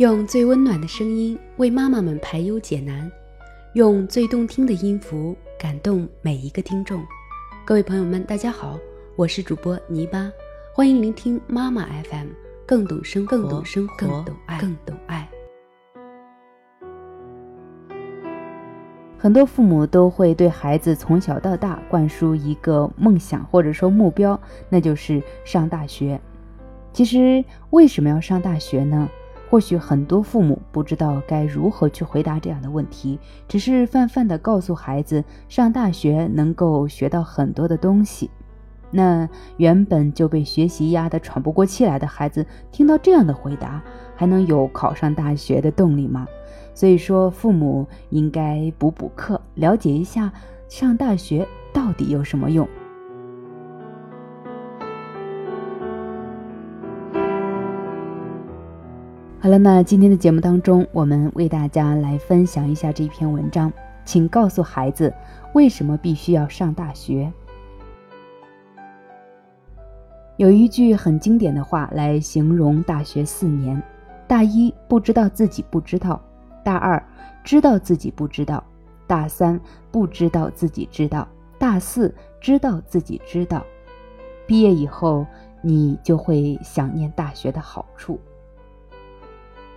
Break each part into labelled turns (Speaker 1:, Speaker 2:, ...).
Speaker 1: 用最温暖的声音为妈妈们排忧解难，用最动听的音符感动每一个听众。各位朋友们，大家好，我是主播泥巴，欢迎聆听妈妈 FM，更懂生活，更懂生活，更懂爱，更懂爱。
Speaker 2: 很多父母都会对孩子从小到大灌输一个梦想或者说目标，那就是上大学。其实为什么要上大学呢？或许很多父母不知道该如何去回答这样的问题，只是泛泛的告诉孩子上大学能够学到很多的东西。那原本就被学习压得喘不过气来的孩子，听到这样的回答，还能有考上大学的动力吗？所以说，父母应该补补课，了解一下上大学到底有什么用。好了，那今天的节目当中，我们为大家来分享一下这篇文章，请告诉孩子为什么必须要上大学。有一句很经典的话来形容大学四年：大一不知道自己不知道，大二知道自己不知道，大三不知道自己知道，大四知道自己知道。毕业以后，你就会想念大学的好处。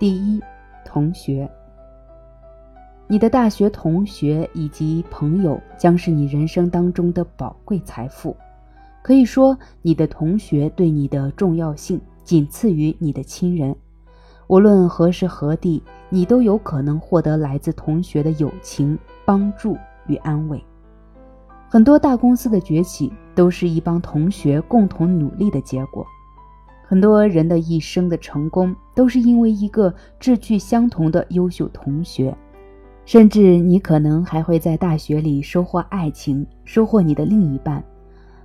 Speaker 2: 第一，同学，你的大学同学以及朋友将是你人生当中的宝贵财富。可以说，你的同学对你的重要性仅次于你的亲人。无论何时何地，你都有可能获得来自同学的友情、帮助与安慰。很多大公司的崛起，都是一帮同学共同努力的结果。很多人的一生的成功，都是因为一个志趣相同的优秀同学。甚至你可能还会在大学里收获爱情，收获你的另一半。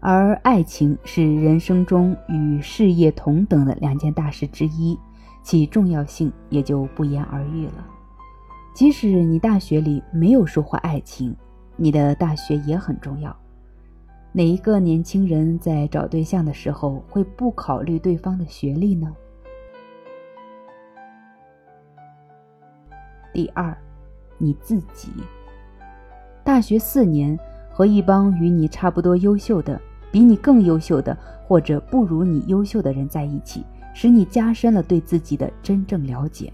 Speaker 2: 而爱情是人生中与事业同等的两件大事之一，其重要性也就不言而喻了。即使你大学里没有收获爱情，你的大学也很重要。哪一个年轻人在找对象的时候会不考虑对方的学历呢？第二，你自己。大学四年，和一帮与你差不多优秀的、比你更优秀的或者不如你优秀的人在一起，使你加深了对自己的真正了解。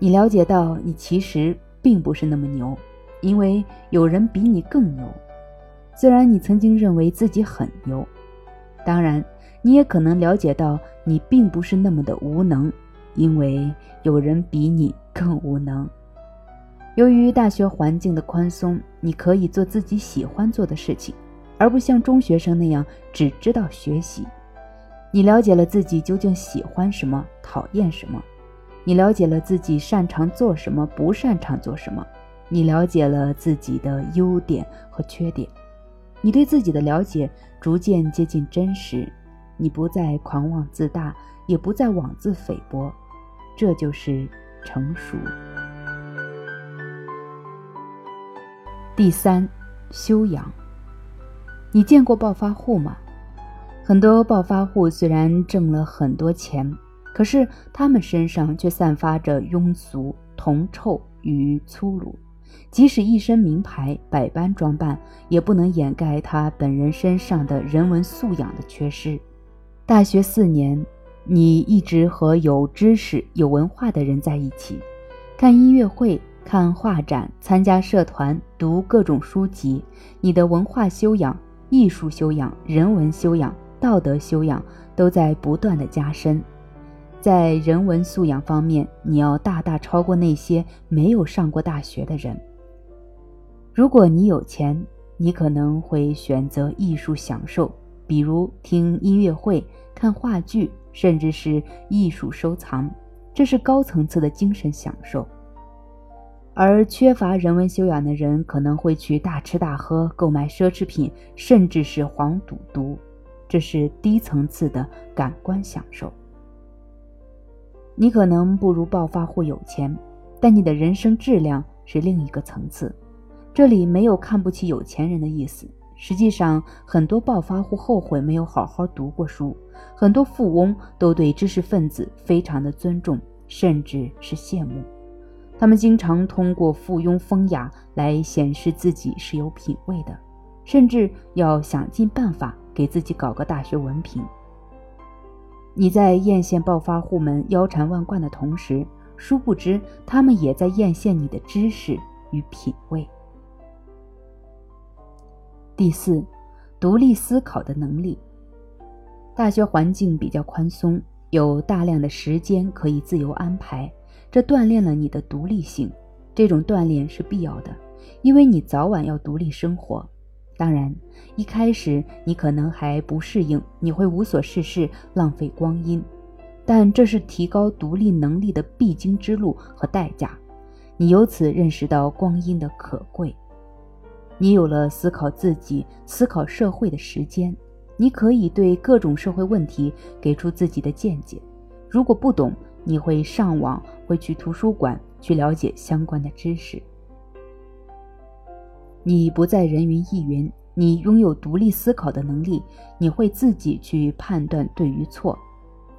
Speaker 2: 你了解到你其实并不是那么牛，因为有人比你更牛。虽然你曾经认为自己很牛，当然，你也可能了解到你并不是那么的无能，因为有人比你更无能。由于大学环境的宽松，你可以做自己喜欢做的事情，而不像中学生那样只知道学习。你了解了自己究竟喜欢什么，讨厌什么；你了解了自己擅长做什么，不擅长做什么；你了解了自己的优点和缺点。你对自己的了解逐渐接近真实，你不再狂妄自大，也不再妄自菲薄，这就是成熟。第三，修养。你见过暴发户吗？很多暴发户虽然挣了很多钱，可是他们身上却散发着庸俗、铜臭与粗鲁。即使一身名牌、百般装扮，也不能掩盖他本人身上的人文素养的缺失。大学四年，你一直和有知识、有文化的人在一起，看音乐会、看画展、参加社团、读各种书籍，你的文化修养、艺术修养、人文修养、道德修养都在不断的加深。在人文素养方面，你要大大超过那些没有上过大学的人。如果你有钱，你可能会选择艺术享受，比如听音乐会、看话剧，甚至是艺术收藏，这是高层次的精神享受。而缺乏人文修养的人，可能会去大吃大喝、购买奢侈品，甚至是黄赌毒，这是低层次的感官享受。你可能不如暴发户有钱，但你的人生质量是另一个层次。这里没有看不起有钱人的意思。实际上，很多暴发户后悔没有好好读过书，很多富翁都对知识分子非常的尊重，甚至是羡慕。他们经常通过附庸风雅来显示自己是有品位的，甚至要想尽办法给自己搞个大学文凭。你在艳羡暴发户们腰缠万贯的同时，殊不知他们也在艳羡你的知识与品味。第四，独立思考的能力。大学环境比较宽松，有大量的时间可以自由安排。这锻炼了你的独立性，这种锻炼是必要的，因为你早晚要独立生活。当然，一开始你可能还不适应，你会无所事事，浪费光阴。但这是提高独立能力的必经之路和代价。你由此认识到光阴的可贵，你有了思考自己、思考社会的时间，你可以对各种社会问题给出自己的见解。如果不懂，你会上网，会去图书馆去了解相关的知识。你不再人云亦云，你拥有独立思考的能力，你会自己去判断对与错。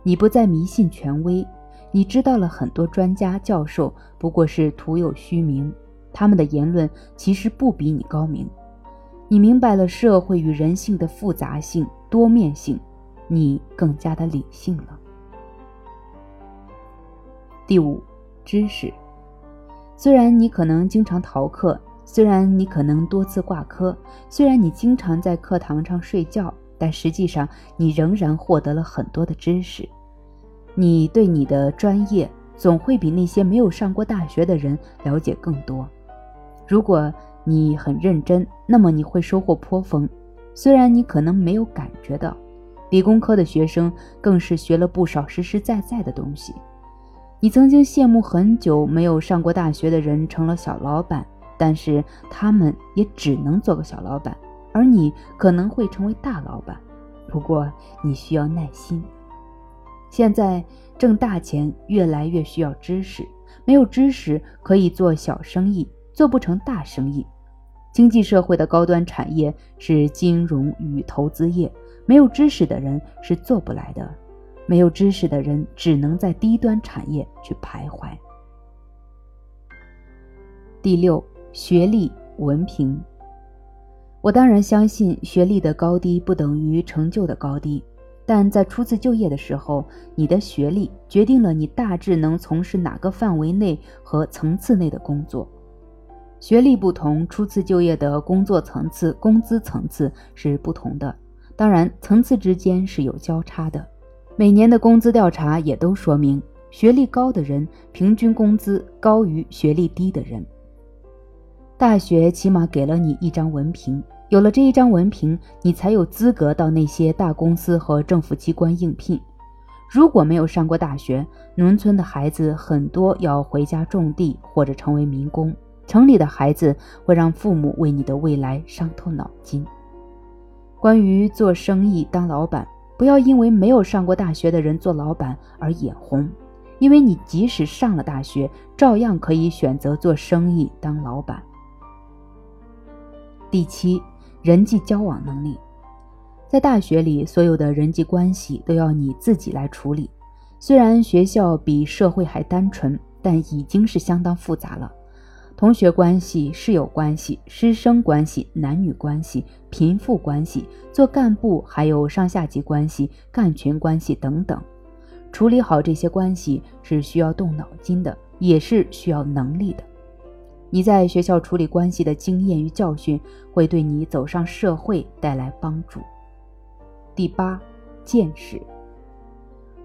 Speaker 2: 你不再迷信权威，你知道了很多专家教授不过是徒有虚名，他们的言论其实不比你高明。你明白了社会与人性的复杂性、多面性，你更加的理性了。第五，知识。虽然你可能经常逃课，虽然你可能多次挂科，虽然你经常在课堂上睡觉，但实际上你仍然获得了很多的知识。你对你的专业总会比那些没有上过大学的人了解更多。如果你很认真，那么你会收获颇丰。虽然你可能没有感觉到，理工科的学生更是学了不少实实在在的东西。你曾经羡慕很久没有上过大学的人成了小老板，但是他们也只能做个小老板，而你可能会成为大老板。不过你需要耐心。现在挣大钱越来越需要知识，没有知识可以做小生意，做不成大生意。经济社会的高端产业是金融与投资业，没有知识的人是做不来的。没有知识的人只能在低端产业去徘徊。第六，学历文凭。我当然相信学历的高低不等于成就的高低，但在初次就业的时候，你的学历决定了你大致能从事哪个范围内和层次内的工作。学历不同，初次就业的工作层次、工资层次是不同的，当然层次之间是有交叉的。每年的工资调查也都说明，学历高的人平均工资高于学历低的人。大学起码给了你一张文凭，有了这一张文凭，你才有资格到那些大公司和政府机关应聘。如果没有上过大学，农村的孩子很多要回家种地或者成为民工，城里的孩子会让父母为你的未来伤透脑筋。关于做生意当老板。不要因为没有上过大学的人做老板而眼红，因为你即使上了大学，照样可以选择做生意当老板。第七，人际交往能力，在大学里，所有的人际关系都要你自己来处理。虽然学校比社会还单纯，但已经是相当复杂了。同学关系、室友关系、师生关系、男女关系、贫富关系、做干部，还有上下级关系、干群关系等等，处理好这些关系是需要动脑筋的，也是需要能力的。你在学校处理关系的经验与教训，会对你走上社会带来帮助。第八，见识。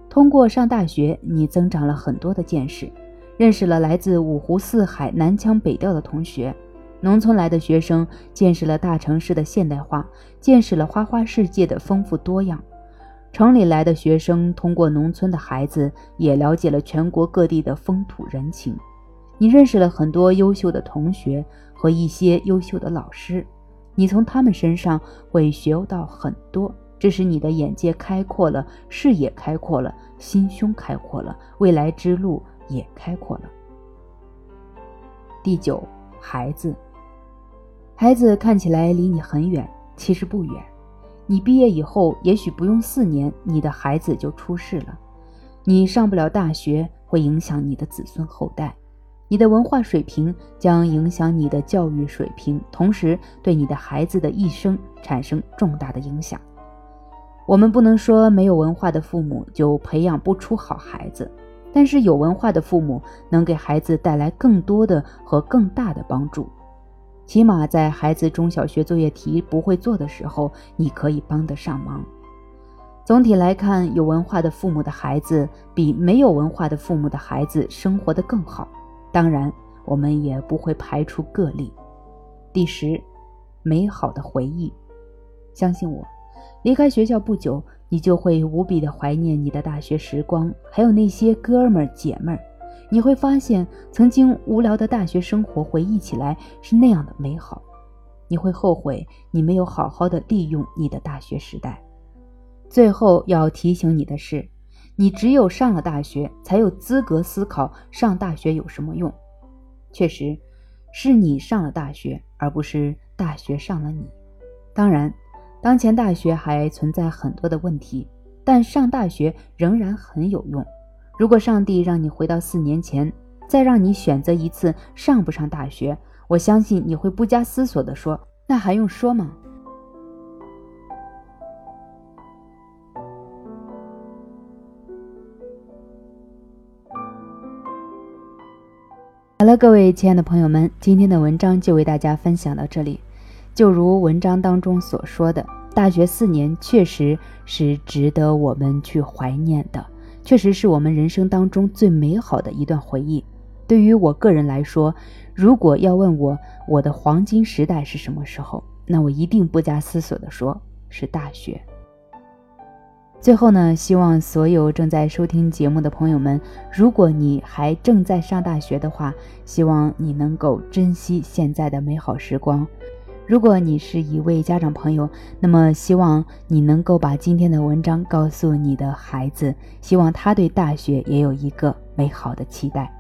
Speaker 2: 通过上大学，你增长了很多的见识。认识了来自五湖四海、南腔北调的同学，农村来的学生见识了大城市的现代化，见识了花花世界的丰富多样；城里来的学生通过农村的孩子，也了解了全国各地的风土人情。你认识了很多优秀的同学和一些优秀的老师，你从他们身上会学到很多，这使你的眼界开阔了，视野开阔了，心胸开阔了，未来之路。也开阔了。第九，孩子，孩子看起来离你很远，其实不远。你毕业以后，也许不用四年，你的孩子就出世了。你上不了大学，会影响你的子孙后代。你的文化水平将影响你的教育水平，同时对你的孩子的一生产生重大的影响。我们不能说没有文化的父母就培养不出好孩子，但是有文化的父母能给孩子带来更多的和更大的帮助。起码在孩子中小学作业题不会做的时候，你可以帮得上忙。总体来看，有文化的父母的孩子比没有文化的父母的孩子生活得更好。当然，我们也不会排除个例。第十，美好的回忆。相信我，离开学校不久，你就会无比的怀念你的大学时光，还有那些哥们儿姐们儿。你会发现，曾经无聊的大学生活，回忆起来是那样的美好。你会后悔你没有好好的利用你的大学时代。最后要提醒你的是。你只有上了大学，才有资格思考上大学有什么用。确实，是你上了大学，而不是大学上了你。当然，当前大学还存在很多的问题，但上大学仍然很有用。如果上帝让你回到四年前，再让你选择一次上不上大学，我相信你会不加思索地说：“那还用说吗？”好了，各位亲爱的朋友们，今天的文章就为大家分享到这里。就如文章当中所说的，大学四年确实是值得我们去怀念的，确实是我们人生当中最美好的一段回忆。对于我个人来说，如果要问我我的黄金时代是什么时候，那我一定不加思索的说，是大学。最后呢，希望所有正在收听节目的朋友们，如果你还正在上大学的话，希望你能够珍惜现在的美好时光。如果你是一位家长朋友，那么希望你能够把今天的文章告诉你的孩子，希望他对大学也有一个美好的期待。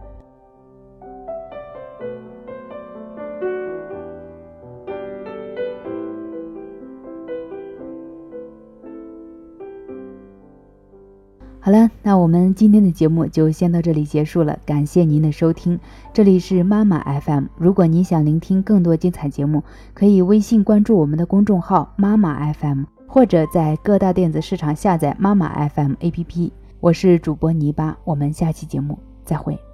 Speaker 2: 好了，那我们今天的节目就先到这里结束了。感谢您的收听，这里是妈妈 FM。如果您想聆听更多精彩节目，可以微信关注我们的公众号妈妈 FM，或者在各大电子市场下载妈妈 FM APP。我是主播泥巴，我们下期节目再会。